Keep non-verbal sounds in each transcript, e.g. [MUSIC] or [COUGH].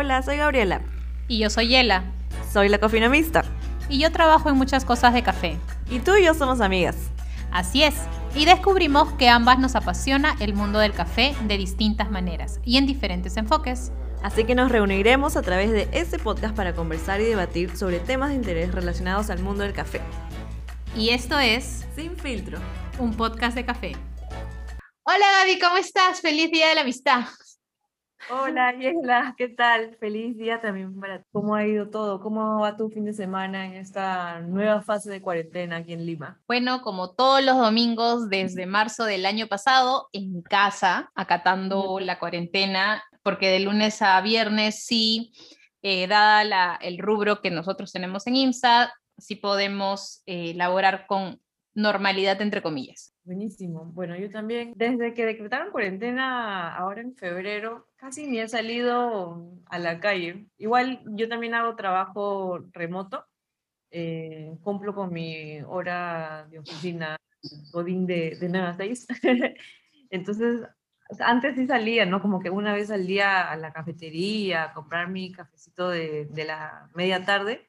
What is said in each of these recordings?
Hola, soy Gabriela. Y yo soy Yela. Soy la cofinomista. Y yo trabajo en muchas cosas de café. Y tú y yo somos amigas. Así es. Y descubrimos que ambas nos apasiona el mundo del café de distintas maneras y en diferentes enfoques. Así que nos reuniremos a través de este podcast para conversar y debatir sobre temas de interés relacionados al mundo del café. Y esto es Sin filtro, un podcast de café. Hola Gaby, ¿cómo estás? Feliz Día de la Amistad. Hola, Yela, ¿qué tal? Feliz día también para ti. ¿Cómo ha ido todo? ¿Cómo va tu fin de semana en esta nueva fase de cuarentena aquí en Lima? Bueno, como todos los domingos desde marzo del año pasado, en casa, acatando la cuarentena, porque de lunes a viernes sí, eh, dada la, el rubro que nosotros tenemos en IMSA, sí podemos eh, laborar con normalidad, entre comillas. Buenísimo. Bueno, yo también, desde que decretaron cuarentena ahora en febrero, casi ni he salido a la calle. Igual yo también hago trabajo remoto, eh, cumplo con mi hora de oficina, godín de, de 9 a 6. [LAUGHS] Entonces, antes sí salía, ¿no? Como que una vez al día a la cafetería, a comprar mi cafecito de, de la media tarde.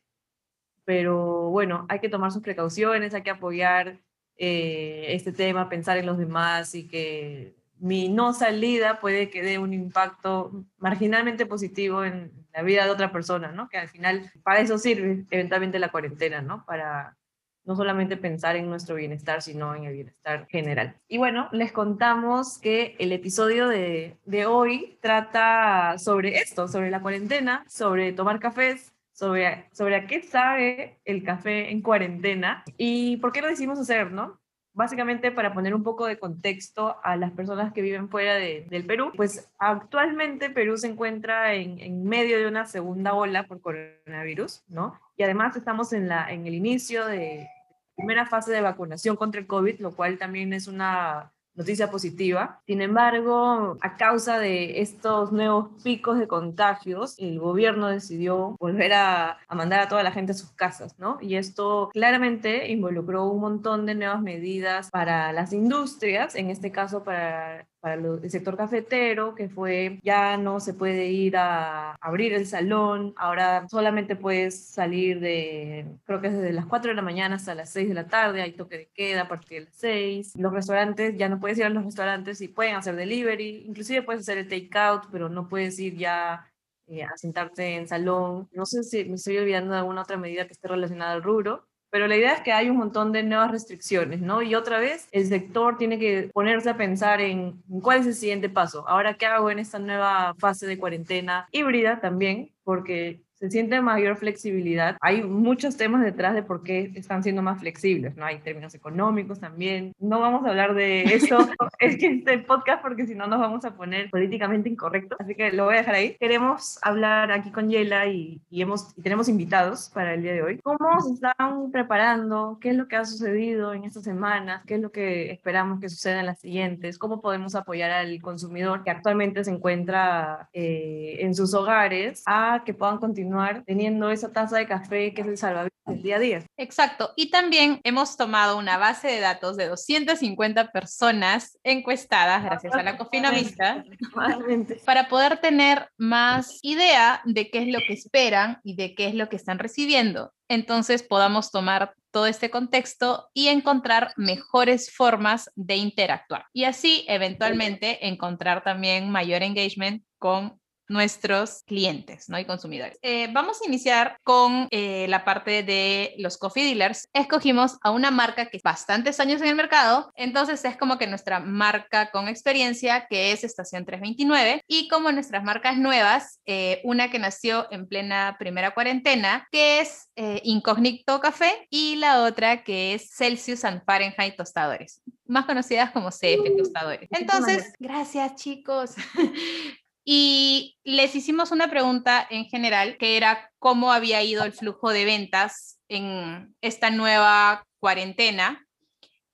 Pero bueno, hay que tomar sus precauciones, hay que apoyar eh, este tema, pensar en los demás y que mi no salida puede que dé un impacto marginalmente positivo en la vida de otra persona, ¿no? Que al final para eso sirve eventualmente la cuarentena, ¿no? Para no solamente pensar en nuestro bienestar, sino en el bienestar general. Y bueno, les contamos que el episodio de, de hoy trata sobre esto, sobre la cuarentena, sobre tomar cafés, sobre, sobre a qué sabe el café en cuarentena y por qué lo decidimos hacer, ¿no? Básicamente para poner un poco de contexto a las personas que viven fuera de, del Perú, pues actualmente Perú se encuentra en, en, medio de una segunda ola por coronavirus, ¿no? Y además estamos en, la, en el inicio de primera fase de vacunación contra el COVID, lo cual también es una noticia positiva. Sin embargo, a causa de estos nuevos picos de contagios, el gobierno decidió volver a, mandar a toda la gente a sus casas, ¿no? Y esto claramente involucró un montón de nuevas medidas para las industrias, en este caso para para el sector cafetero, que fue ya no se puede ir a abrir el salón, ahora solamente puedes salir de, creo que es desde las 4 de la mañana hasta las 6 de la tarde, hay toque de queda a partir de las 6. Los restaurantes, ya no puedes ir a los restaurantes y pueden hacer delivery, inclusive puedes hacer el take out, pero no puedes ir ya eh, a sentarte en salón. No sé si me estoy olvidando de alguna otra medida que esté relacionada al rubro, pero la idea es que hay un montón de nuevas restricciones, ¿no? Y otra vez, el sector tiene que ponerse a pensar en cuál es el siguiente paso. Ahora, ¿qué hago en esta nueva fase de cuarentena híbrida también? Porque se siente mayor flexibilidad. Hay muchos temas detrás de por qué están siendo más flexibles, ¿no? Hay términos económicos también. No vamos a hablar de [LAUGHS] eso es que este podcast porque si no nos vamos a poner políticamente incorrectos, así que lo voy a dejar ahí. Queremos hablar aquí con Yela y, y, hemos, y tenemos invitados para el día de hoy. ¿Cómo se están preparando? ¿Qué es lo que ha sucedido en estas semanas? ¿Qué es lo que esperamos que suceda en las siguientes? ¿Cómo podemos apoyar al consumidor que actualmente se encuentra eh, en sus hogares a que puedan continuar teniendo esa taza de café que es el salvavidas del día a día. Exacto. Y también hemos tomado una base de datos de 250 personas encuestadas, gracias a la cofinomista, [LAUGHS] para poder tener más idea de qué es lo que esperan y de qué es lo que están recibiendo. Entonces podamos tomar todo este contexto y encontrar mejores formas de interactuar. Y así, eventualmente, encontrar también mayor engagement con nuestros clientes ¿no? y consumidores. Eh, vamos a iniciar con eh, la parte de los coffee dealers. Escogimos a una marca que es bastantes años en el mercado, entonces es como que nuestra marca con experiencia, que es Estación 329, y como nuestras marcas nuevas, eh, una que nació en plena primera cuarentena, que es Incognito Café, y la otra que es Celsius and Fahrenheit Tostadores más conocidas como CF Tostadores. Entonces, gracias chicos. [LAUGHS] Y les hicimos una pregunta en general, que era cómo había ido el flujo de ventas en esta nueva cuarentena.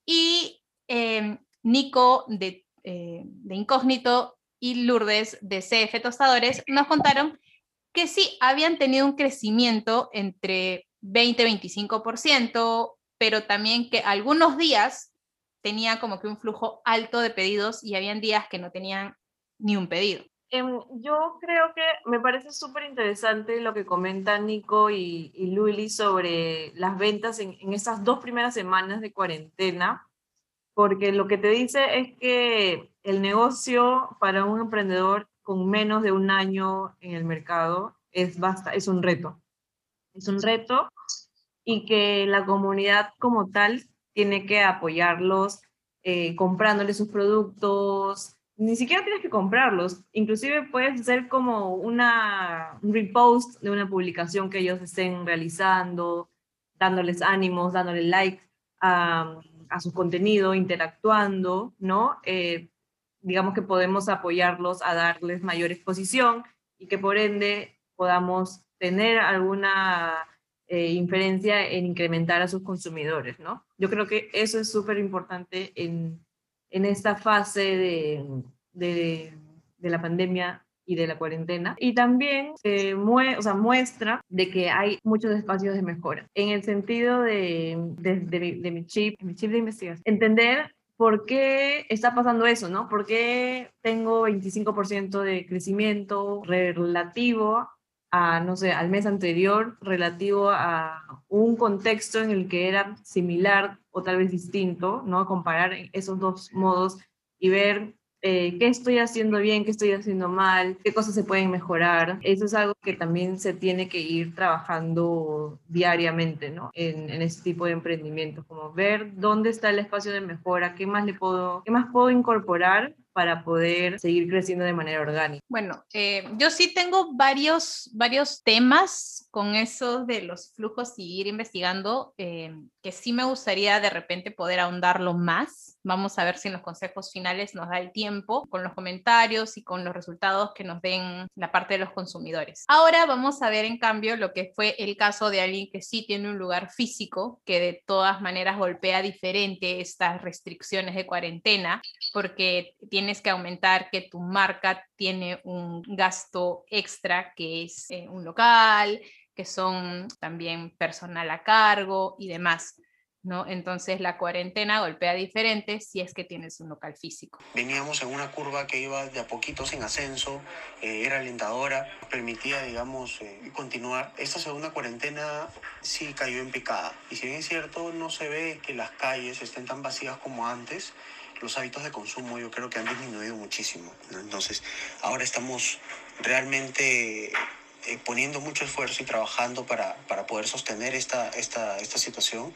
Y eh, Nico de, eh, de Incógnito y Lourdes de CF Tostadores nos contaron que sí, habían tenido un crecimiento entre 20-25%, pero también que algunos días tenía como que un flujo alto de pedidos y habían días que no tenían ni un pedido. Em, yo creo que me parece súper interesante lo que comentan Nico y, y Luli sobre las ventas en, en esas dos primeras semanas de cuarentena, porque lo que te dice es que el negocio para un emprendedor con menos de un año en el mercado es, basta, es un reto. Es un reto y que la comunidad como tal tiene que apoyarlos eh, comprándoles sus productos, ni siquiera tienes que comprarlos, inclusive puedes hacer como una, un repost de una publicación que ellos estén realizando, dándoles ánimos, dándoles like a, a su contenido, interactuando, ¿no? Eh, digamos que podemos apoyarlos a darles mayor exposición y que por ende podamos tener alguna eh, inferencia en incrementar a sus consumidores, ¿no? Yo creo que eso es súper importante en, en esta fase de, de, la pandemia y de la cuarentena. Y también se o sea, muestra de que hay muchos espacios de mejora. En el sentido de, de, de, mi chip, mi chip de investigación. Entender por qué está pasando eso, ¿no? ¿Por qué tengo 25% de crecimiento relativo a, no sé, al mes anterior, relativo a un contexto en el que era similar o tal vez distinto, ¿no? Comparar esos dos modos y ver eh, qué estoy haciendo bien, qué estoy haciendo mal, qué cosas se pueden mejorar. Eso es algo que también se tiene que ir trabajando diariamente, ¿no? En, en este tipo de emprendimientos, como ver dónde está el espacio de mejora, qué más le puedo, qué más puedo incorporar para poder seguir creciendo de manera orgánica? Bueno, eh, yo sí tengo varios, varios temas con eso de los flujos y ir investigando, eh, que sí me gustaría de repente poder ahondarlo más. Vamos a ver si en los consejos finales nos da el tiempo con los comentarios y con los resultados que nos den la parte de los consumidores. Ahora vamos a ver en cambio lo que fue el caso de alguien que sí tiene un lugar físico, que de todas maneras golpea diferente estas restricciones de cuarentena, porque tiene tienes que aumentar que tu marca tiene un gasto extra que es eh, un local, que son también personal a cargo y demás. ¿no? Entonces la cuarentena golpea diferente si es que tienes un local físico. Veníamos en una curva que iba de a poquitos en ascenso, eh, era alentadora, permitía, digamos, eh, continuar. Esta segunda cuarentena sí cayó en picada. Y si bien es cierto, no se ve que las calles estén tan vacías como antes, los hábitos de consumo yo creo que han disminuido muchísimo. Entonces, ahora estamos realmente eh, poniendo mucho esfuerzo y trabajando para, para poder sostener esta, esta, esta situación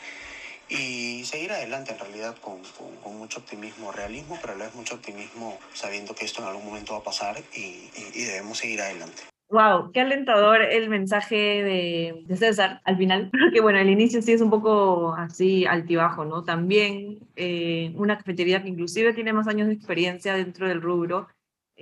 y seguir adelante en realidad con, con, mucho optimismo, realismo, pero a la vez mucho optimismo sabiendo que esto en algún momento va a pasar y, y debemos seguir adelante. Wow, qué alentador el mensaje de, de, César al final, [LAUGHS] porque bueno, el inicio sí es un poco así altibajo, ¿no? También eh, una cafetería que inclusive tiene más años de experiencia dentro del rubro,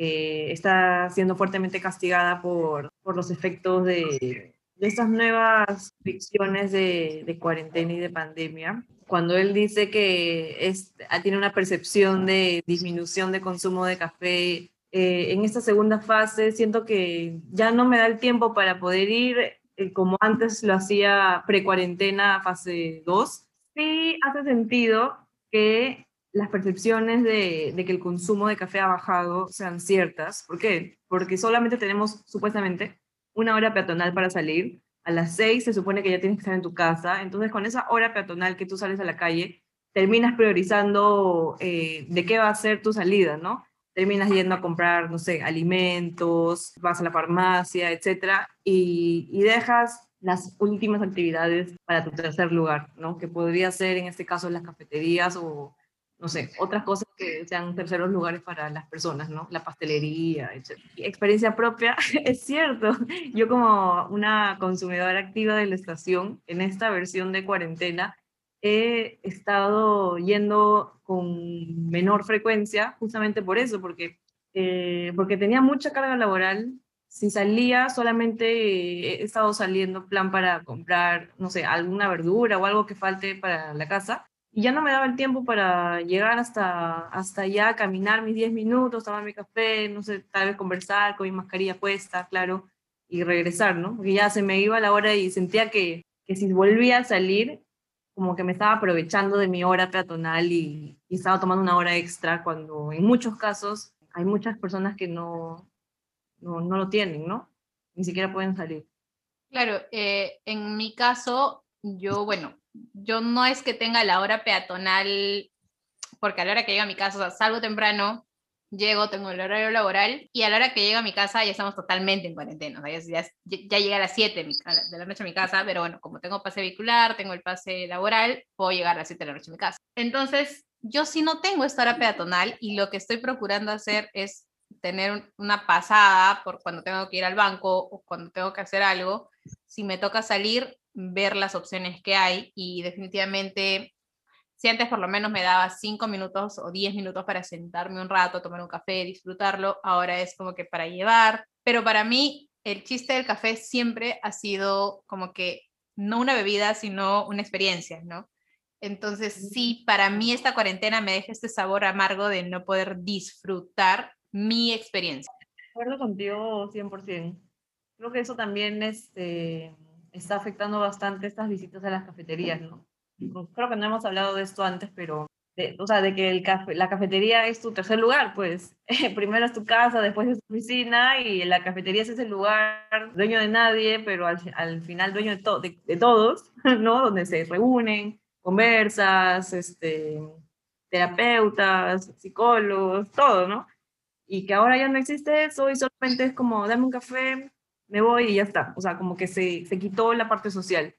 eh, está siendo fuertemente castigada por, por los efectos de, de estas nuevas fricciones de, de, cuarentena y de pandemia. Cuando él dice que es, tiene una percepción de disminución de consumo de café eh, en esta segunda fase siento que ya no me da el tiempo para poder ir eh, como antes lo hacía pre-cuarentena, fase 2. Sí hace sentido que las percepciones de, de, que el consumo de café ha bajado sean ciertas. ¿Por qué? Porque solamente tenemos supuestamente una hora peatonal para salir. A las 6 se supone que ya tienes que estar en tu casa. Entonces, con esa hora peatonal que tú sales a la calle, terminas priorizando eh, de qué va a ser tu salida, ¿no? terminas yendo a comprar, no sé, alimentos, vas a la farmacia, etcétera, y, y dejas las últimas actividades para tu tercer lugar, ¿no? Que podría ser en este caso las cafeterías o, no sé, otras cosas que sean terceros lugares para las personas, ¿no? La pastelería, etc. Experiencia propia, [LAUGHS] es cierto. Yo como una consumidora activa de la estación, en esta versión de cuarentena, he estado yendo con menor frecuencia justamente por eso, porque, eh, porque tenía mucha carga laboral. Si salía, solamente he estado saliendo plan para comprar, no sé, alguna verdura o algo que falte para la casa. Y ya no me daba el tiempo para llegar hasta, hasta allá, caminar mis 10 minutos, tomar mi café, no sé, tal vez conversar con mi mascarilla puesta, claro, y regresar, ¿no? Porque ya se me iba la hora y sentía que, que si volvía a salir, como que me estaba aprovechando de mi hora peatonal y, estaba tomando una hora extra cuando en muchos casos hay muchas personas que no, no, no lo tienen, ¿no? Ni siquiera pueden salir. Claro, eh, en mi caso, yo, bueno, yo no es que tenga la hora peatonal, porque a la hora que llego a mi casa, salgo temprano, llego, tengo el horario laboral y a la hora que llego a mi casa ya estamos totalmente en cuarentena. O sea, ya, ya, llega a las 7 de la noche a mi casa, pero bueno, como tengo pase vehicular, tengo el pase laboral, puedo llegar a las 7 de la noche a mi casa. Entonces, yo sí no tengo esta hora peatonal y lo que estoy procurando hacer es tener una pasada por cuando tengo que ir al banco o cuando tengo que hacer algo. Si me toca salir, ver las opciones que hay y definitivamente si antes por lo menos me daba cinco minutos o diez minutos para sentarme un rato, tomar un café, disfrutarlo, ahora es como que para llevar. Pero para mí el chiste del café siempre ha sido como que no una bebida, sino una experiencia, ¿no? Entonces sí, para mí esta cuarentena me deja este sabor amargo de no poder disfrutar mi experiencia. De acuerdo contigo 100%. Creo que eso también este, está afectando bastante estas visitas a las cafeterías, ¿no? creo que no hemos hablado de esto antes, pero, o sea, de que el café, la cafetería es tu tercer lugar, pues [LAUGHS] primero es tu casa, después es tu oficina y la cafetería es ese lugar dueño de nadie, pero al, al final dueño de, de, todos, [LAUGHS] ¿no? Donde se reúnen, conversas, este, terapeutas, psicólogos, todo, ¿no? Y que ahora ya no existe eso y solamente es como, dame un café, me voy y ya está. O sea, como que se, se quitó la parte social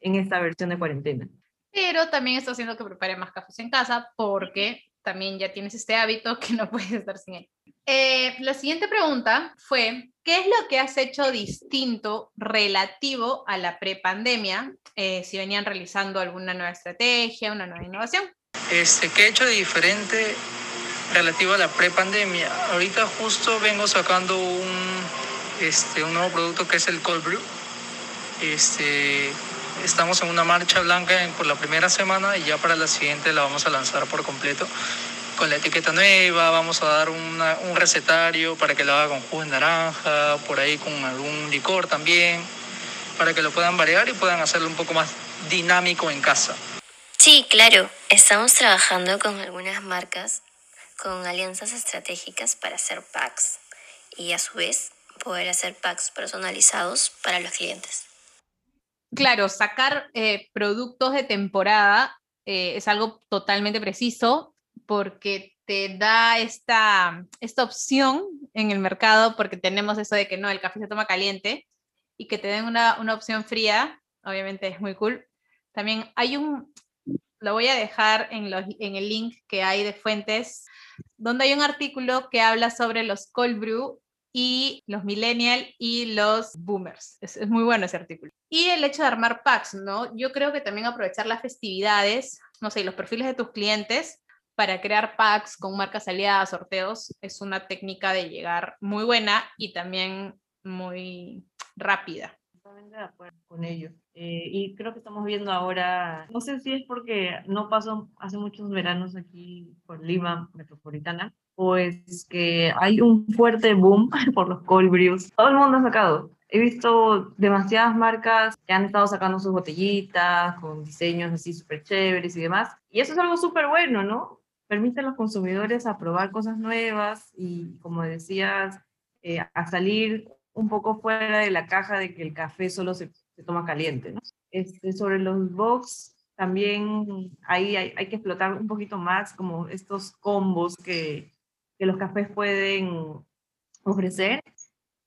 en esta versión de cuarentena pero también está haciendo que prepare más cafés en casa porque también ya tienes este hábito que no [LAUGHS] puedes estar sin él. Eh, la siguiente pregunta fue, ¿qué es lo que has hecho distinto relativo a la prepandemia? Eh, si venían realizando alguna nueva estrategia, una nueva innovación. Este, ¿Qué he hecho de diferente relativo a la prepandemia? Ahorita justo vengo sacando un, este, un nuevo producto que es el Cold Brew. Este, Estamos en una marcha blanca por la primera semana y ya para la siguiente la vamos a lanzar por completo con la etiqueta nueva, vamos a dar un recetario para que lo haga con jugo de naranja, por ahí con algún licor también, para que lo puedan variar y puedan hacerlo un poco más dinámico en casa. Sí, claro, estamos trabajando con algunas marcas con alianzas estratégicas para hacer packs y a su vez poder hacer packs personalizados para los clientes claro, sacar eh, productos de temporada eh, es algo totalmente preciso porque te da esta, esta opción en el mercado, porque tenemos eso de que no, el café se toma caliente y que te den una, una opción fría, obviamente es muy cool. También hay un, lo voy a dejar en, los, en el link que hay de fuentes, donde hay un artículo que habla sobre los cold brew y los millennials y los boomers. Es, es, muy bueno ese artículo. Y el hecho de armar packs, ¿no? Yo creo que también aprovechar las festividades, no sé, los perfiles de tus clientes para crear packs con marcas aliadas, sorteos, es una técnica de llegar muy buena y también muy rápida. Totalmente de acuerdo con ello. Eh, y creo que estamos viendo ahora, no sé si es porque no pasó hace muchos veranos aquí por Lima metropolitana, pues que hay un fuerte boom [LAUGHS] por los cold brews. Todo el mundo ha sacado. He visto demasiadas marcas que han estado sacando sus botellitas con diseños así súper chéveres y demás. Y eso es algo súper bueno, ¿no? Permite a los consumidores a probar cosas nuevas y, como decías, eh, a salir un poco fuera de la caja de que el café solo se, se toma caliente, ¿no? Este, sobre los box, también ahí hay, hay, que explotar un poquito más como estos combos que, que los cafés pueden ofrecer.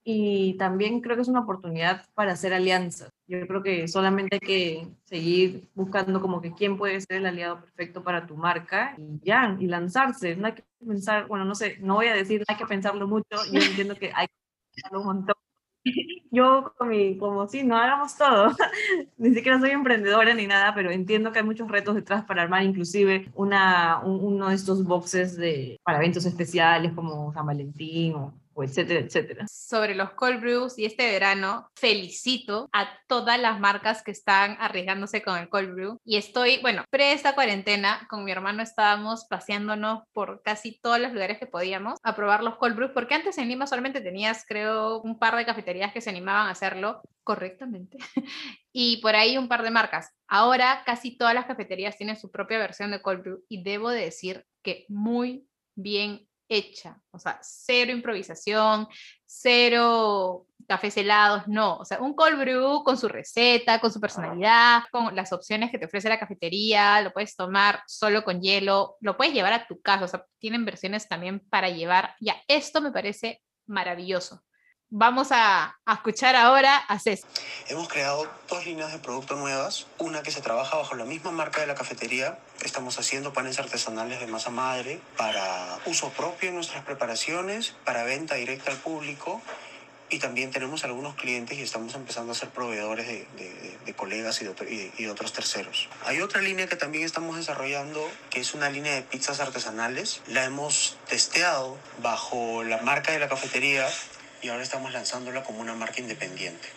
Y también creo que es una oportunidad para hacer alianzas. Yo creo que solamente hay que seguir buscando como que quién puede ser el aliado perfecto para tu marca y ya, y lanzarse. No hay que pensar, bueno, no sé, no voy a decir hay que pensarlo mucho, yo entiendo que hay que pensarlo un montón. [LAUGHS] Yo como sí, no hagamos todo. [LAUGHS] ni siquiera soy emprendedora ni nada, pero entiendo que hay muchos retos detrás para armar inclusive una, uno de estos boxes de, para eventos especiales como San Valentín o etcétera, etcétera. Sobre los cold brews y este verano, felicito a todas las marcas que están arriesgándose con el cold brew. Y estoy, bueno, pre esta cuarentena, con mi hermano estábamos paseándonos por casi todos los lugares que podíamos a probar los cold brews, porque antes en Lima solamente tenías, creo, un par de cafeterías que se animaban a hacerlo correctamente. [LAUGHS] y por ahí un par de marcas. Ahora casi todas las cafeterías tienen su propia versión de cold brew y debo de decir que muy bien hecha, o sea, cero improvisación, cero cafés helados, no, o sea, un cold brew con su receta, con su personalidad, con las opciones que te ofrece la cafetería, lo puedes tomar solo con hielo, lo puedes llevar a tu casa, o sea, tienen versiones también para llevar, ya, esto me parece maravilloso. Vamos a, escuchar ahora a César. Hemos creado dos líneas de producto nuevas. Una que se trabaja bajo la misma marca de la cafetería. Estamos haciendo panes artesanales de masa madre para uso propio en nuestras preparaciones, para venta directa al público. Y también tenemos algunos clientes y estamos empezando a ser proveedores de, colegas y de, y de otros terceros. Hay otra línea que también estamos desarrollando, que es una línea de pizzas artesanales. La hemos testeado bajo la marca de la cafetería y ahora estamos lanzándola como una marca independiente.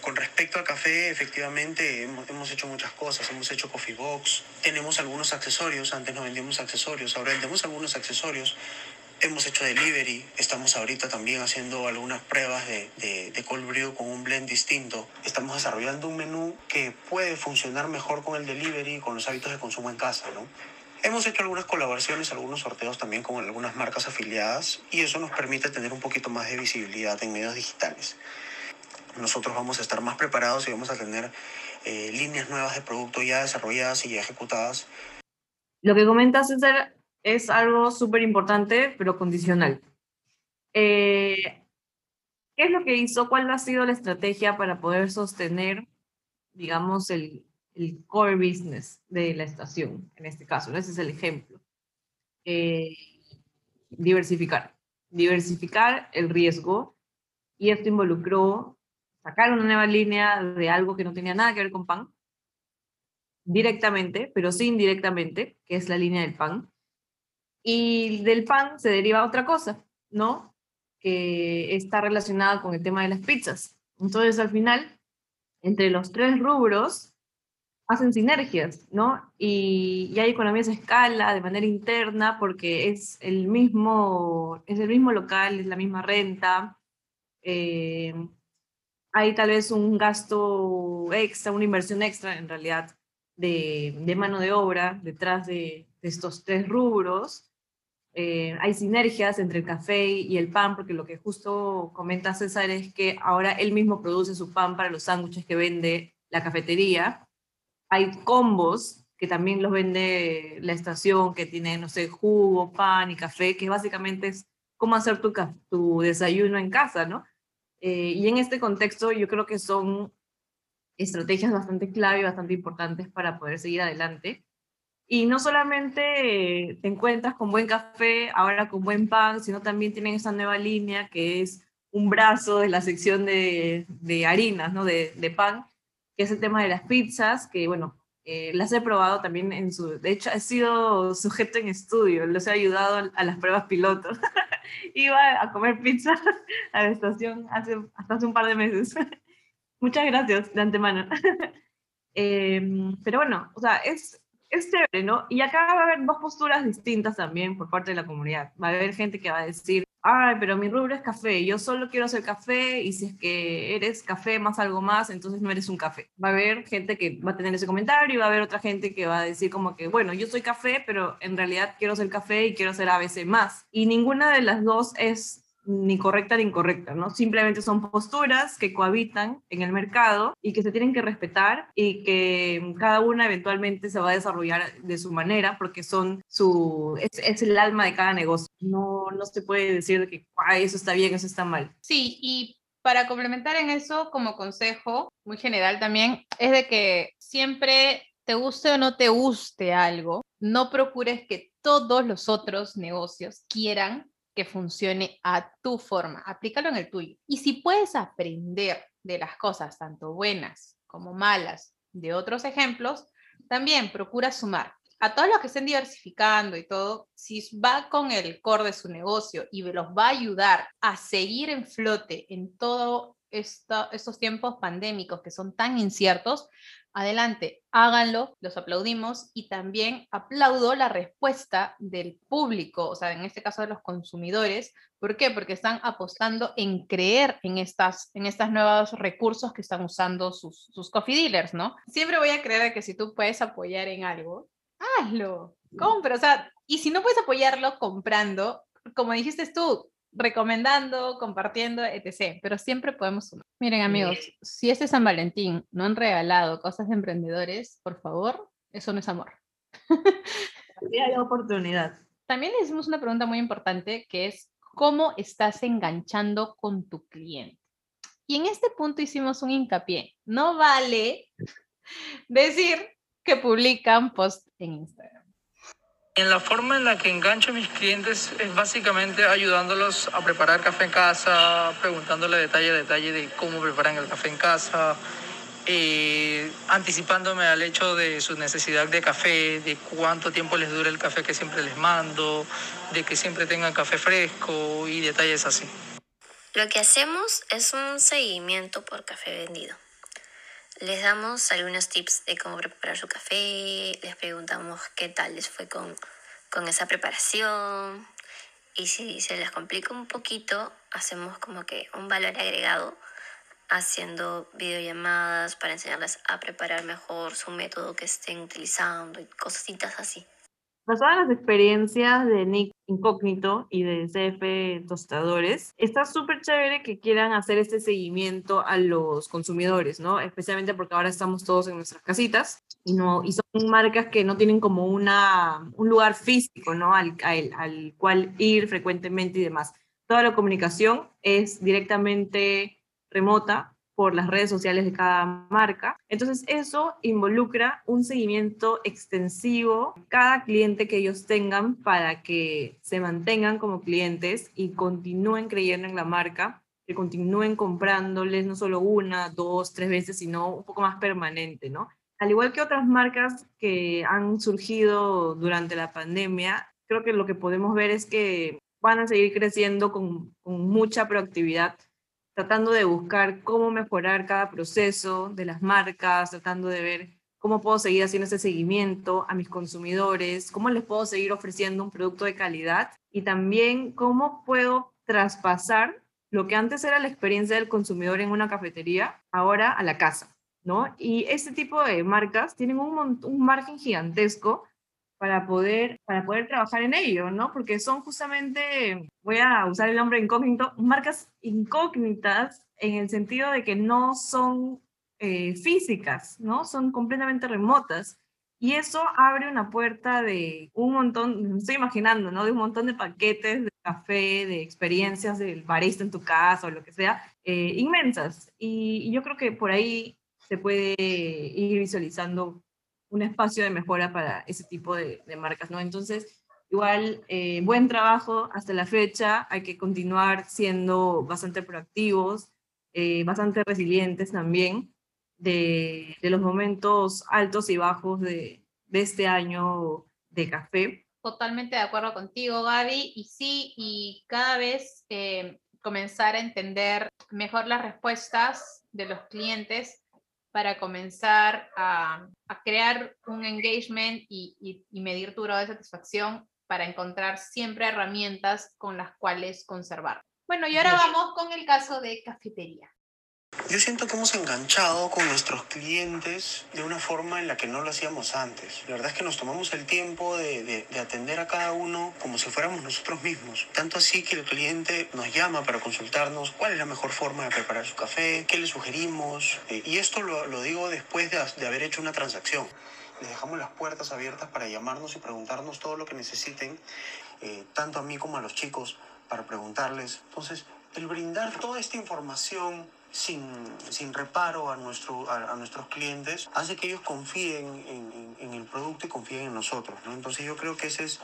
Con respecto al café, efectivamente hemos, hecho muchas cosas. Hemos hecho coffee box, tenemos algunos accesorios. Antes no vendíamos accesorios, ahora vendemos algunos accesorios. Hemos hecho delivery, estamos ahorita también haciendo algunas pruebas de, de, de, cold brew con un blend distinto. Estamos desarrollando un menú que puede funcionar mejor con el delivery, con los hábitos de consumo en casa, ¿no? Hemos hecho algunas colaboraciones, algunos sorteos también con algunas marcas afiliadas y eso nos permite tener un poquito más de visibilidad en medios digitales. Nosotros vamos a estar más preparados y vamos a tener eh, líneas nuevas de producto ya desarrolladas y ya ejecutadas. Lo que comentas, César, es algo súper importante, pero condicional. Eh, ¿Qué es lo que hizo? ¿Cuál ha sido la estrategia para poder sostener, digamos, el, el core business de la estación, en este caso, ese es el ejemplo. Eh, diversificar, diversificar el riesgo y esto involucró sacar una nueva línea de algo que no tenía nada que ver con pan, directamente, pero sí indirectamente, que es la línea del pan. Y del pan se deriva otra cosa, ¿no? Que está relacionada con el tema de las pizzas. Entonces, al final, entre los tres rubros, hacen sinergias, ¿no? Y, hay economías de escala de manera interna porque es el mismo, es el mismo local, es la misma renta. Eh, hay tal vez un gasto extra, una inversión extra en realidad de, de mano de obra detrás de, estos tres rubros. Eh, hay sinergias entre el café y el pan, porque lo que justo comenta César es que ahora él mismo produce su pan para los sándwiches que vende la cafetería hay combos que también los vende la estación, que tiene, no sé, jugo, pan y café, que básicamente es cómo hacer tu, tu desayuno en casa, ¿no? Eh, y en este contexto yo creo que son estrategias bastante clave y bastante importantes para poder seguir adelante. Y no solamente te encuentras con buen café, ahora con buen pan, sino también tienen esa nueva línea que es un brazo de la sección de, de harinas, ¿no? De, de pan, que es el tema de las pizzas, que bueno, eh, las he probado también en su, de hecho he sido sujeto en estudio, los he ayudado a las pruebas piloto. [LAUGHS] Iba a comer pizza [LAUGHS] a la estación hace, hasta hace un par de meses. [LAUGHS] Muchas gracias de antemano. Em, pero bueno, o sea, es, es chévere, ¿no? Y acá va a haber dos posturas distintas también por parte de la comunidad. Va a haber gente que va a decir, ay, pero mi rubro es café, yo solo quiero hacer café y si es que eres café más algo más, entonces no eres un café. Va a haber gente que va a tener ese comentario y va a haber otra gente que va a decir como que, bueno, yo soy café, pero en realidad quiero ser café y quiero ser ABC más. Y ninguna de las dos es ni correcta ni incorrecta, ¿no? Simplemente son posturas que cohabitan en el mercado y que se tienen que respetar y que cada una eventualmente se va a desarrollar de su manera porque son su, es, el alma de cada negocio. No, no se puede decir que eso está bien, eso está mal. Sí, y para complementar en eso, como consejo muy general también, es de que siempre te guste o no te guste algo, no procures que todos los otros negocios quieran que funcione a tu forma. Aplícalo en el tuyo. Y si puedes aprender de las cosas, tanto buenas como malas, de otros ejemplos, también procura sumar. A todos los que estén diversificando y todo, si va con el core de su negocio y los va a ayudar a seguir en flote en todos estos tiempos pandémicos que son tan inciertos, adelante, háganlo, los aplaudimos y también aplaudo la respuesta del público, o sea, en este caso de los consumidores. ¿Por qué? Porque están apostando en creer en estas, en estas nuevos recursos que están usando sus, sus coffee dealers, ¿no? Siempre voy a creer que si tú puedes apoyar en algo, hazlo, compra, o sea, y si no puedes apoyarlo comprando, como dijiste tú, recomendando, compartiendo, etc. Pero siempre podemos sumar. Miren amigos, si este San Valentín no han regalado cosas de emprendedores, por favor, eso no es amor. [LAUGHS] hay oportunidad. También le hicimos una pregunta muy importante que es, ¿cómo estás enganchando con tu cliente? Y en este punto hicimos un hincapié. No vale [LAUGHS] decir que publican post en Instagram. En la forma en la que engancho a mis clientes es básicamente ayudándolos a preparar café en casa, preguntándole detalle a detalle de cómo preparan el café en casa, eh, anticipándome al hecho de su necesidad de café, de cuánto tiempo les dura el café que siempre les mando, de que siempre tengan café fresco y detalles así. Lo que hacemos es un seguimiento por café vendido. Les damos algunos tips de cómo preparar su café, les preguntamos qué tal les fue con, con esa preparación y si se les complica un poquito, hacemos como que un valor agregado haciendo videollamadas para enseñarles a preparar mejor su método que estén utilizando y cositas así. Basadas en las experiencias de Nick Incógnito y de CF Tostadores, está súper chévere que quieran hacer este seguimiento a los consumidores, ¿no? Especialmente porque ahora estamos todos en nuestras casitas y, no, y son marcas que no tienen como una, un lugar físico, ¿no? Al, al, al cual ir frecuentemente y demás. Toda la comunicación es directamente remota por las redes sociales de cada marca. Entonces eso involucra un seguimiento extensivo cada cliente que ellos tengan para que se mantengan como clientes y continúen creyendo en la marca, que continúen comprándoles no solo una, dos, tres veces, sino un poco más permanente, ¿no? Al igual que otras marcas que han surgido durante la pandemia, creo que lo que podemos ver es que van a seguir creciendo con, con mucha proactividad tratando de buscar cómo mejorar cada proceso de las marcas, tratando de ver cómo puedo seguir haciendo ese seguimiento a mis consumidores, cómo les puedo seguir ofreciendo un producto de calidad y también cómo puedo traspasar lo que antes era la experiencia del consumidor en una cafetería, ahora a la casa, ¿no? Y este tipo de marcas tienen un, un margen gigantesco para poder, para poder trabajar en ello, ¿no? Porque son justamente, voy a usar el nombre incógnito, marcas incógnitas en el sentido de que no son eh, físicas, ¿no? Son completamente remotas. Y eso abre una puerta de un montón, me estoy imaginando, ¿no? De un montón de paquetes de café, de experiencias del barista en tu casa o lo que sea, eh, inmensas. Y, y yo creo que por ahí se puede ir visualizando un espacio de mejora para ese tipo de, marcas, ¿no? Entonces, igual, eh, buen trabajo hasta la fecha, hay que continuar siendo bastante proactivos, eh, bastante resilientes también de, los momentos altos y bajos de, este año de café. Totalmente de acuerdo contigo, Gaby, y sí, y cada vez eh, comenzar a entender mejor las respuestas de los clientes para comenzar a, crear un engagement y, y, medir tu grado de satisfacción para encontrar siempre herramientas con las cuales conservar. Bueno, y ahora vamos con el caso de cafetería. Yo siento que hemos enganchado con nuestros clientes de una forma en la que no lo hacíamos antes. La verdad es que nos tomamos el tiempo de, atender a cada uno como si fuéramos nosotros mismos. Tanto así que el cliente nos llama para consultarnos cuál es la mejor forma de preparar su café, qué le sugerimos. Eh, y esto lo, digo después de, haber hecho una transacción. Les dejamos las puertas abiertas para llamarnos y preguntarnos todo lo que necesiten, eh, tanto a mí como a los chicos, para preguntarles. Entonces, el brindar toda esta información sin, sin reparo a, nuestro, a, nuestros clientes, hace que ellos confíen en, en, el producto y confíen en nosotros. ¿no? Entonces yo creo que ese es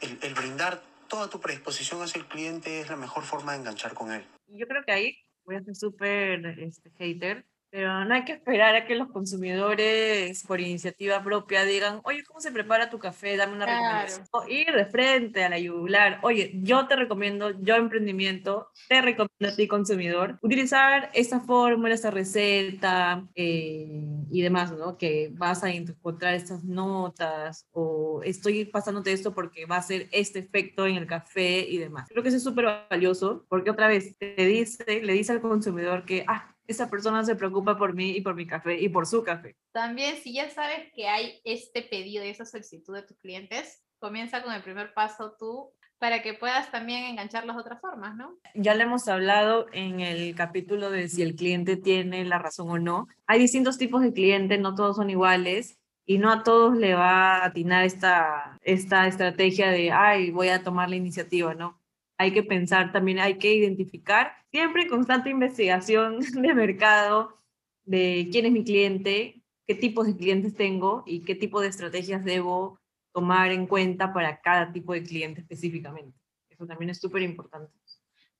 el, el brindar toda tu predisposición hacia el cliente es la mejor forma de enganchar con él. Yo creo que ahí voy a ser súper este, hater, pero no hay que esperar a que los consumidores por iniciativa propia digan, oye, ¿cómo se prepara tu café? Dame una recomendación. ir de frente a la yugular. Oye, yo te recomiendo, yo emprendimiento, te recomiendo a ti consumidor, utilizar esta fórmula, esta receta eh, y demás, ¿no? Que vas a encontrar estas notas o estoy pasándote esto porque va a ser este efecto en el café y demás. Creo que eso es súper valioso porque otra vez te dice, le dice al consumidor que, ah, esa persona se preocupa por mí y por mi café y por su café. También, si ya sabes que hay este pedido y esa solicitud de tus clientes, comienza con el primer paso tú para que puedas también engancharlos de otras formas, ¿no? Ya le hemos hablado en el capítulo de si el cliente tiene la razón o no. Hay distintos tipos de clientes, no todos son iguales y no a todos le va a atinar esta, esta estrategia de, ay, voy a tomar la iniciativa, ¿no? Hay que pensar también, hay que identificar, siempre constante investigación [LAUGHS] de mercado, de quién es mi cliente, qué tipos de clientes tengo y qué tipo de estrategias debo tomar en cuenta para cada tipo de cliente específicamente. Eso también es súper importante.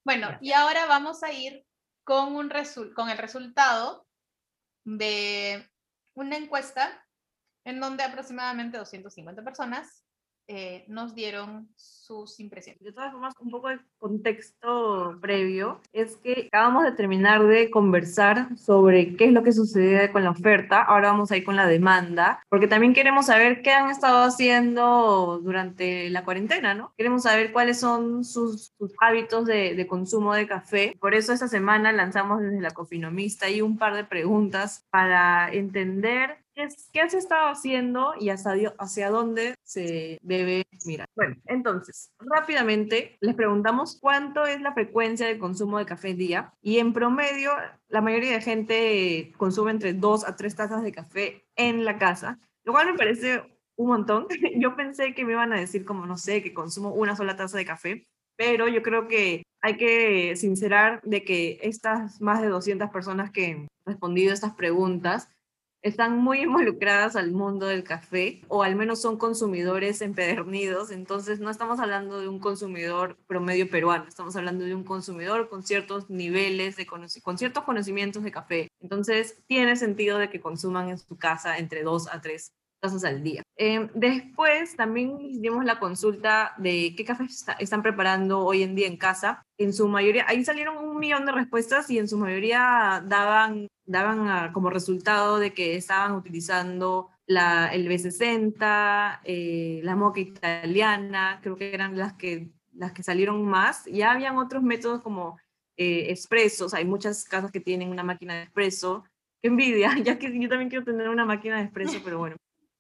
Bueno, y ahora vamos a ir con, un con el resultado de una encuesta en donde aproximadamente 250 personas eh, nos dieron sus impresiones. De todas formas, un poco de contexto previo es que acabamos de terminar de conversar sobre qué es lo que sucede con la oferta, ahora vamos a ir con la demanda, porque también queremos saber qué han estado haciendo durante la cuarentena, ¿no? Queremos saber cuáles son sus, hábitos de, de, consumo de café. Por eso esta semana lanzamos desde la Cofinomista y un par de preguntas para entender ¿Qué has estado haciendo y hacia, hacia dónde se debe mirar? Bueno, entonces, rápidamente les preguntamos cuánto es la frecuencia de consumo de café día y en promedio la mayoría de gente consume entre dos a tres tazas de café en la casa, lo cual me parece un montón. [LAUGHS] Yo pensé que me iban a decir como, no sé, que consumo una sola taza de café, pero yo creo que hay que sincerar de que estas más de 200 personas que han respondido estas preguntas están muy [LAUGHS] involucradas al mundo del café o al menos son consumidores empedernidos, entonces no estamos hablando de un consumidor promedio peruano, estamos hablando de un consumidor con ciertos niveles, de con ciertos conocimientos de café. Entonces tiene sentido de que consuman en su casa entre dos a tres tazas al día. Em, después también dimos la consulta de qué café están preparando hoy en día en casa. En su mayoría, ahí salieron un millón de respuestas y en su mayoría daban, daban como resultado de que estaban utilizando la, el B60, eh, la moca italiana, creo que eran las que, las que salieron más. Ya habían otros métodos como eh, expresos, hay muchas casas que tienen una máquina de expreso. Qué envidia, [LAUGHS] ya que yo también quiero tener una máquina de expreso, pero bueno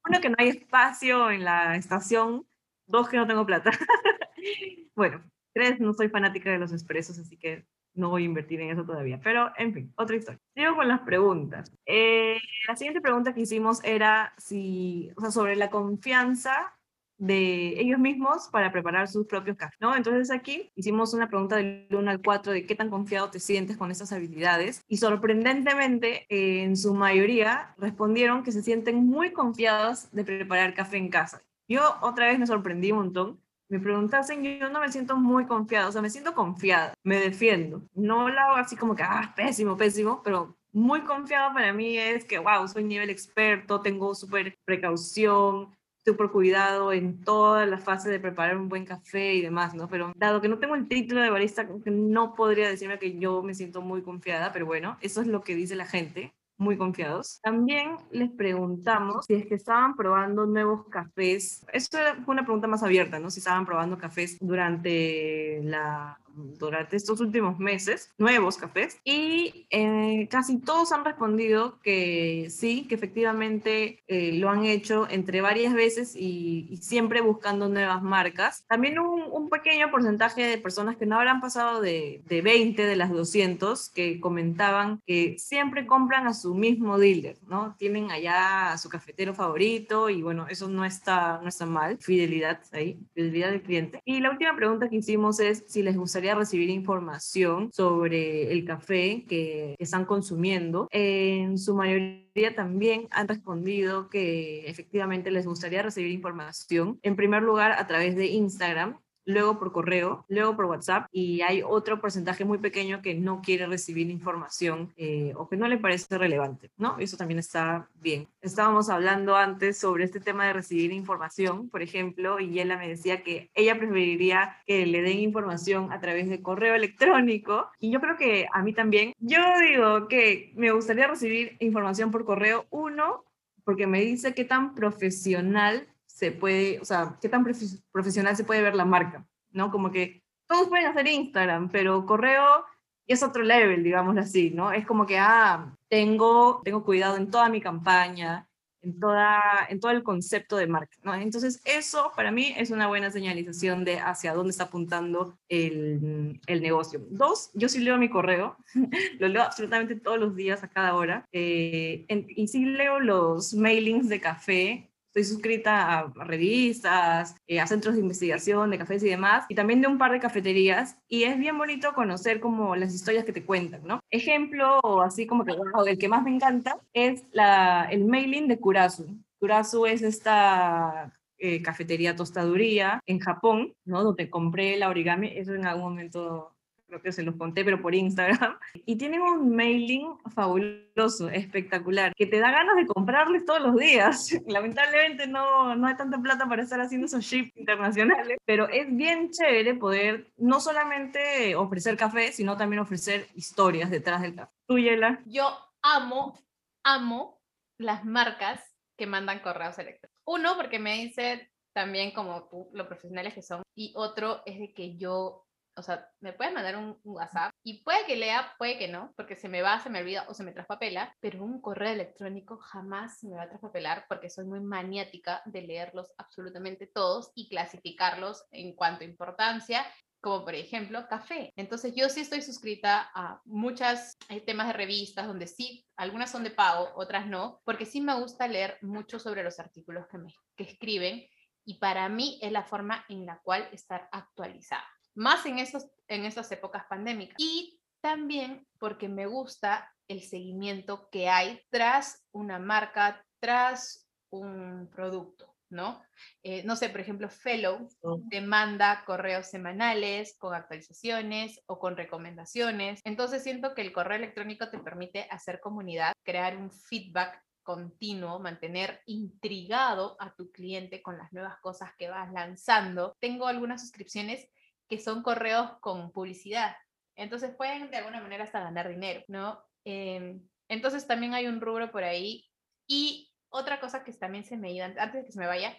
uno, que no hay espacio en la estación, dos, que no tengo plata. [LAUGHS] bueno, tres, no soy fanática de los expresos, así que no voy a invertir en eso todavía. Pero, en fin, otra historia. Sigo con las preguntas. Eh, la siguiente pregunta que hicimos era si, o sea, sobre la confianza de ellos mismos para preparar sus propios cafés, ¿no? Entonces aquí hicimos una pregunta del 1 al 4 de qué tan confiado te sientes con estas habilidades y sorprendentemente en su mayoría respondieron que se sienten muy confiados de preparar café en casa. Yo otra vez me sorprendí un montón. Me preguntasen, yo no me siento muy confiada, o sea, me siento confiada, me defiendo. No lo hago así como que, ah, pésimo, pésimo, pero muy confiado para mí es que, wow, soy nivel experto, tengo súper precaución, súper cuidado en toda la fase de preparar un buen café y demás, ¿no? Pero dado que no tengo el título de barista, no podría decirme que yo me siento muy confiada, pero bueno, eso es lo que dice la gente muy confiados. También les preguntamos si es que estaban probando nuevos cafés. Esto fue una pregunta más abierta, ¿no? Si estaban probando cafés durante la durante estos últimos meses, nuevos cafés, y eh, casi todos han respondido que sí, que efectivamente eh, lo han hecho entre varias veces y, siempre buscando nuevas marcas. También un, un, pequeño porcentaje de personas que no habrán pasado de, de 20 de las 200 que comentaban que siempre compran a su mismo dealer, ¿no? Tienen allá a su cafetero favorito y bueno, eso no está, no está mal, fidelidad ahí, fidelidad del cliente. Y la última pregunta que hicimos es si les gustaría recibir información sobre el café que están consumiendo. En su mayoría también han respondido que efectivamente les gustaría recibir información, en primer lugar a través de Instagram, luego por correo, luego por WhatsApp y hay otro porcentaje muy pequeño que no quiere recibir información eh, o que no le parece relevante, ¿no? Eso también está bien. Estábamos hablando antes sobre este tema de recibir información, por ejemplo, y ella me decía que ella preferiría que le den información a través de correo electrónico y yo creo que a mí también. Yo digo que me gustaría recibir información por correo, uno, porque me dice qué tan profesional se puede, o sea, qué tan profesional se puede ver la marca, ¿no? Como que todos pueden hacer Instagram, pero correo es otro level, digámoslo así, ¿no? Es como que, ah, tengo, tengo cuidado en toda mi campaña, en, toda, en todo el concepto de marca. ¿no? Entonces, eso para mí es una buena señalización de hacia dónde está apuntando el, el negocio. Dos, yo sí leo mi correo, [LAUGHS] lo leo absolutamente todos los días, a cada hora, eh, y sí leo los mailings de café Estoy suscrita a revistas, eh, a centros de investigación de cafés y demás, y también de un par de cafeterías, y es bien bonito conocer como las historias que te cuentan, ¿no? Ejemplo, así como que, el que más me encanta es la, el mailing de Kurasu. Kurasu es esta eh, cafetería tostaduría en Japón, ¿no? Donde compré la origami, eso en algún momento creo que se los conté, pero por Instagram. [LAUGHS] Y tienen un mailing fabuloso, espectacular, que te da ganas de comprarles todos los días. [LAUGHS] Lamentablemente no, no hay tanta plata para estar haciendo esos ships internacionales, pero es bien chévere poder no solamente ofrecer café, sino también ofrecer historias detrás del café. ¿Tú, Yela? Yo amo, amo las marcas que mandan correos electrónicos. Uno, porque me dice también como tú, lo profesionales que son, y otro es de que yo o sea, me puedes mandar un, WhatsApp y puede que lea, puede que no, porque se me va, se me olvida o se me traspapela, pero un correo electrónico jamás se me va a traspapelar porque soy muy maniática de leerlos absolutamente todos y clasificarlos en cuanto a importancia como por ejemplo café. Entonces yo sí estoy suscrita a muchas hay temas de revistas donde sí, algunas son de pago, otras no, porque sí me gusta leer mucho sobre los artículos que, me, que escriben y para mí es la forma en la cual estar actualizada más en, esos, en esas épocas pandémicas. Y también porque me gusta el seguimiento que hay tras una marca, tras un producto, ¿no? Eh, no sé, por ejemplo, Fellow te manda correos semanales con actualizaciones o con recomendaciones. Entonces siento que el correo electrónico te permite hacer comunidad, crear un feedback continuo, mantener intrigado a tu cliente con las nuevas cosas que vas lanzando. Tengo algunas suscripciones que son correos con publicidad. Entonces pueden de alguna manera hasta ganar dinero, ¿no? Em, entonces también hay un rubro por ahí. Y otra cosa que también se me iba, antes de que se me vaya,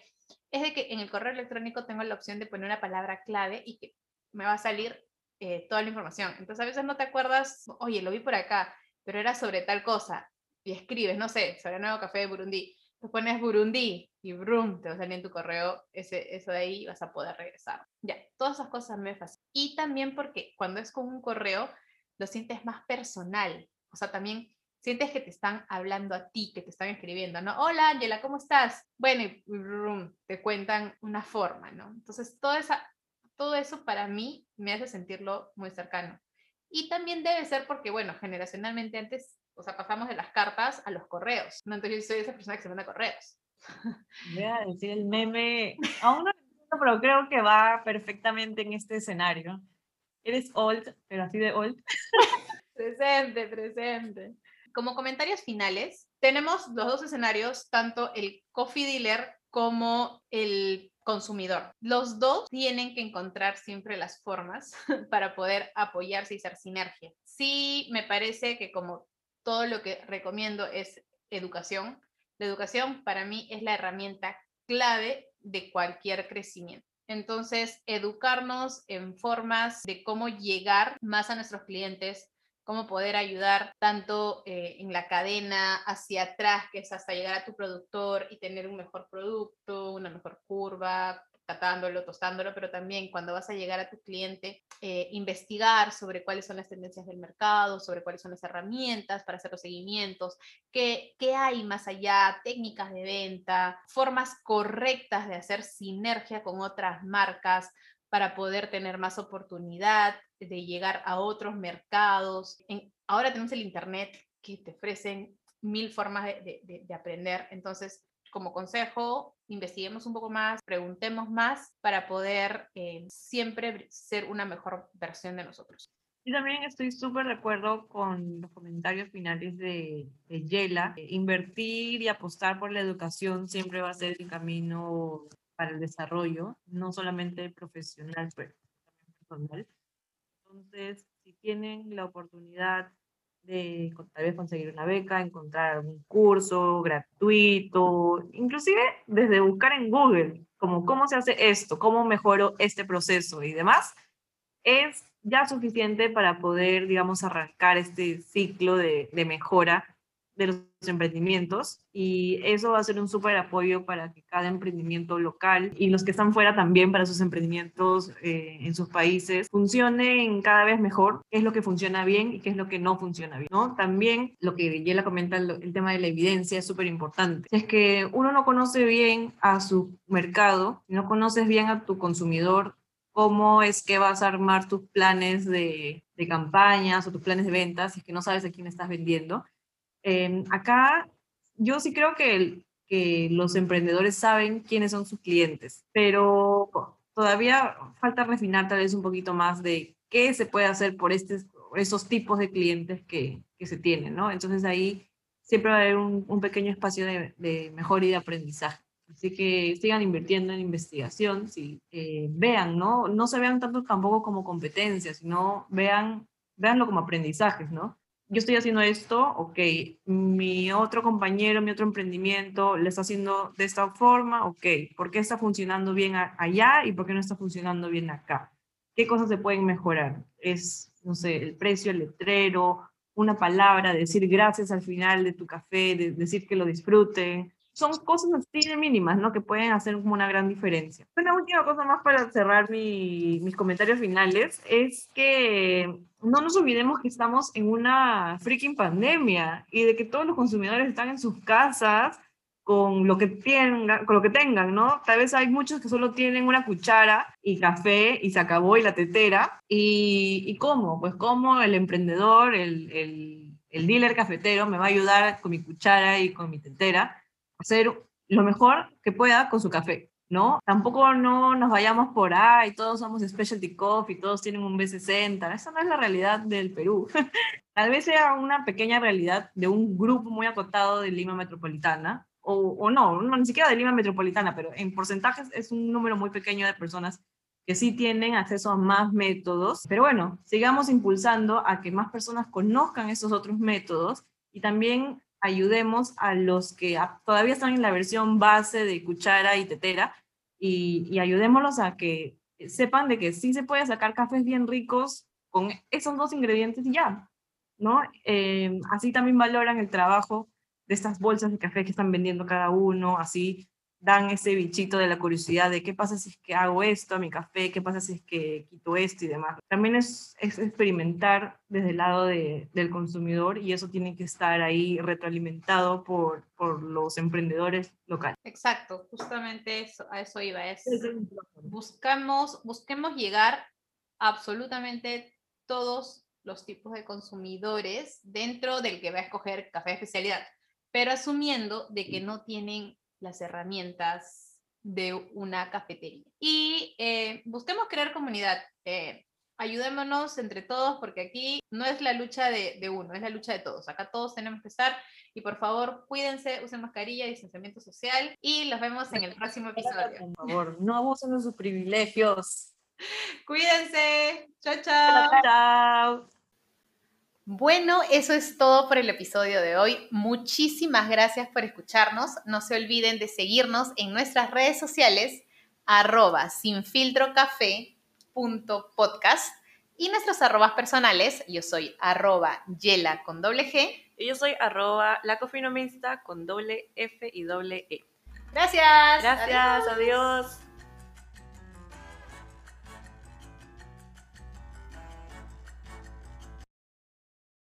es de que en el correo electrónico tengo la opción de poner una palabra clave y que me va a salir eh, toda la información. Entonces a veces no te acuerdas, oye, lo vi por acá, pero era sobre tal cosa. Y escribes, no sé, sobre nuevo café de Burundi te pones Burundi y brum, te va a salir en tu correo ese, eso de ahí y vas a poder regresar. Ya, todas esas cosas me fascinan. Y también porque cuando es con un correo, lo sientes más personal. O sea, también sientes que te están hablando a ti, que te están escribiendo, ¿no? Hola, Angela, ¿cómo estás? Bueno, y brum, te cuentan una forma, ¿no? Entonces, todo, esa, todo eso para mí me hace sentirlo muy cercano. Y también debe ser porque, bueno, generacionalmente antes o sea, pasamos de las cartas a los correos. ¿no? Entonces yo soy esa persona que se manda correos. Voy a decir el meme, aún no lo entiendo, pero creo que va perfectamente en este escenario. Eres old, pero así de old. [LAUGHS] presente, presente. Como comentarios finales, tenemos los dos escenarios, tanto el coffee dealer como el consumidor. Los dos tienen que encontrar siempre las formas [LAUGHS] para poder apoyarse y ser sinergia. Sí, me parece que como todo lo que recomiendo es educación. La educación para mí es la herramienta clave de cualquier crecimiento. Entonces, educarnos en formas de cómo llegar más a nuestros clientes, cómo poder ayudar tanto eh, en la cadena hacia atrás, que es hasta llegar a tu productor y tener un mejor producto, una mejor curva, catándolo, tostándolo, pero también cuando vas a llegar a tu cliente, eh, investigar sobre cuáles son las tendencias del mercado, sobre cuáles son las herramientas para hacer los seguimientos, qué, qué hay más allá, técnicas de venta, formas correctas de hacer sinergia con otras marcas para poder tener más oportunidad de llegar a otros mercados. ahora tenemos el Internet que te ofrecen mil formas de, de, de aprender, entonces como consejo, investiguemos un poco más, preguntemos más para poder eh, siempre ser una mejor versión de nosotros. Y también estoy súper de acuerdo con los comentarios finales de, de Yela. Invertir y apostar por la educación siempre va a ser el camino para el desarrollo, no solamente profesional, pero también personal. Entonces, si tienen la oportunidad de tal vez conseguir una beca, encontrar algún curso gratuito, inclusive desde buscar en Google, como cómo se hace esto, cómo mejoro este proceso y demás, es ya suficiente para poder, digamos, arrancar este ciclo de, de mejora de los emprendimientos y eso va a ser un súper apoyo para que cada emprendimiento local y los que están fuera también para sus emprendimientos eh, en sus países funcionen cada vez mejor, qué es lo que funciona bien y qué es lo que no funciona bien. También lo que Yela comenta, el, tema de la evidencia es súper importante. Es que uno no conoce bien a su mercado, no conoces bien a tu consumidor, cómo es que vas a armar tus planes de, de campañas o tus planes de ventas, si es que no sabes a quién estás vendiendo, Em, acá yo sí creo que, los emprendedores saben quiénes son sus clientes, pero todavía falta refinar tal vez un poquito más de qué se puede hacer por, estos, esos tipos de clientes que, se tienen, ¿no? Entonces ahí siempre va a haber un, un pequeño espacio de, de mejora y de aprendizaje. Así que sigan invirtiendo en investigación, sí, eh, vean, ¿no? No se vean tanto tampoco como competencias, sino vean, veanlo como aprendizajes, ¿no? Yo estoy haciendo esto, ok, mi otro compañero, mi otro emprendimiento le está haciendo de esta forma, ok, ¿por qué está funcionando bien allá y por qué no está funcionando bien acá? ¿Qué cosas se pueden mejorar? Es, no sé, el precio, el letrero, una palabra, decir gracias al final de tu café, decir que lo disfruten, son cosas así de mínimas, ¿no? Que pueden hacer como una gran diferencia. Una última cosa más para cerrar mis comentarios finales es que no nos olvidemos que estamos en una freaking pandemia y de que todos los consumidores están en sus casas con lo que tengan, con lo que tengan, ¿no? Tal vez hay muchos que solo tienen una cuchara y café y se acabó y la tetera. ¿Y, y cómo? Pues cómo el emprendedor, el, el, el dealer cafetero me va a ayudar con mi cuchara y con mi tetera hacer lo mejor que pueda con su café, ¿no? Tampoco no nos vayamos por ahí, todos somos specialty coffee, todos tienen un B60, esa no es la realidad del Perú. [LAUGHS] Tal vez sea una pequeña realidad de un grupo muy acotado de Lima Metropolitana, o, o no, no, ni siquiera de Lima Metropolitana, pero en porcentajes es un número muy pequeño de personas que sí tienen acceso a más métodos. Pero bueno, sigamos impulsando a que más personas conozcan esos otros métodos y también ayudemos a los que todavía están en la versión base de cuchara y tetera y, y ayudémoslos a que sepan de que sí se puede sacar cafés bien ricos con esos dos ingredientes y ya, ¿no? Eh, así también valoran el trabajo de estas bolsas de café que están vendiendo cada uno, así dan ese bichito de la curiosidad de qué pasa si es que hago esto a mi café, qué pasa si es que quito esto y demás. También es, experimentar desde el lado del consumidor y eso tiene que estar ahí retroalimentado por, por los emprendedores locales. Exacto, justamente eso, a eso iba. Es, buscamos, busquemos llegar a absolutamente todos los tipos de consumidores dentro del que va a escoger café de especialidad, pero asumiendo de que no tienen las herramientas de una cafetería. Y eh, busquemos crear comunidad. Eh, ayudémonos entre todos porque aquí no es la lucha de, de, uno, es la lucha de todos. Acá todos tenemos que estar y por favor cuídense, usen mascarilla, distanciamiento social y los vemos en el próximo episodio. Por favor, no abusen de sus privilegios. [LAUGHS] Cuídense. Chao, chao. Chao. Bueno, eso es todo por el episodio de hoy. Muchísimas gracias por escucharnos. No se olviden de seguirnos en nuestras redes sociales arroba sinfiltrocafé.podcast y nuestros arrobas personales. Yo soy arroba yela con doble G. Y yo soy arroba lacofinomista con doble F y doble E. Gracias. Gracias, adiós.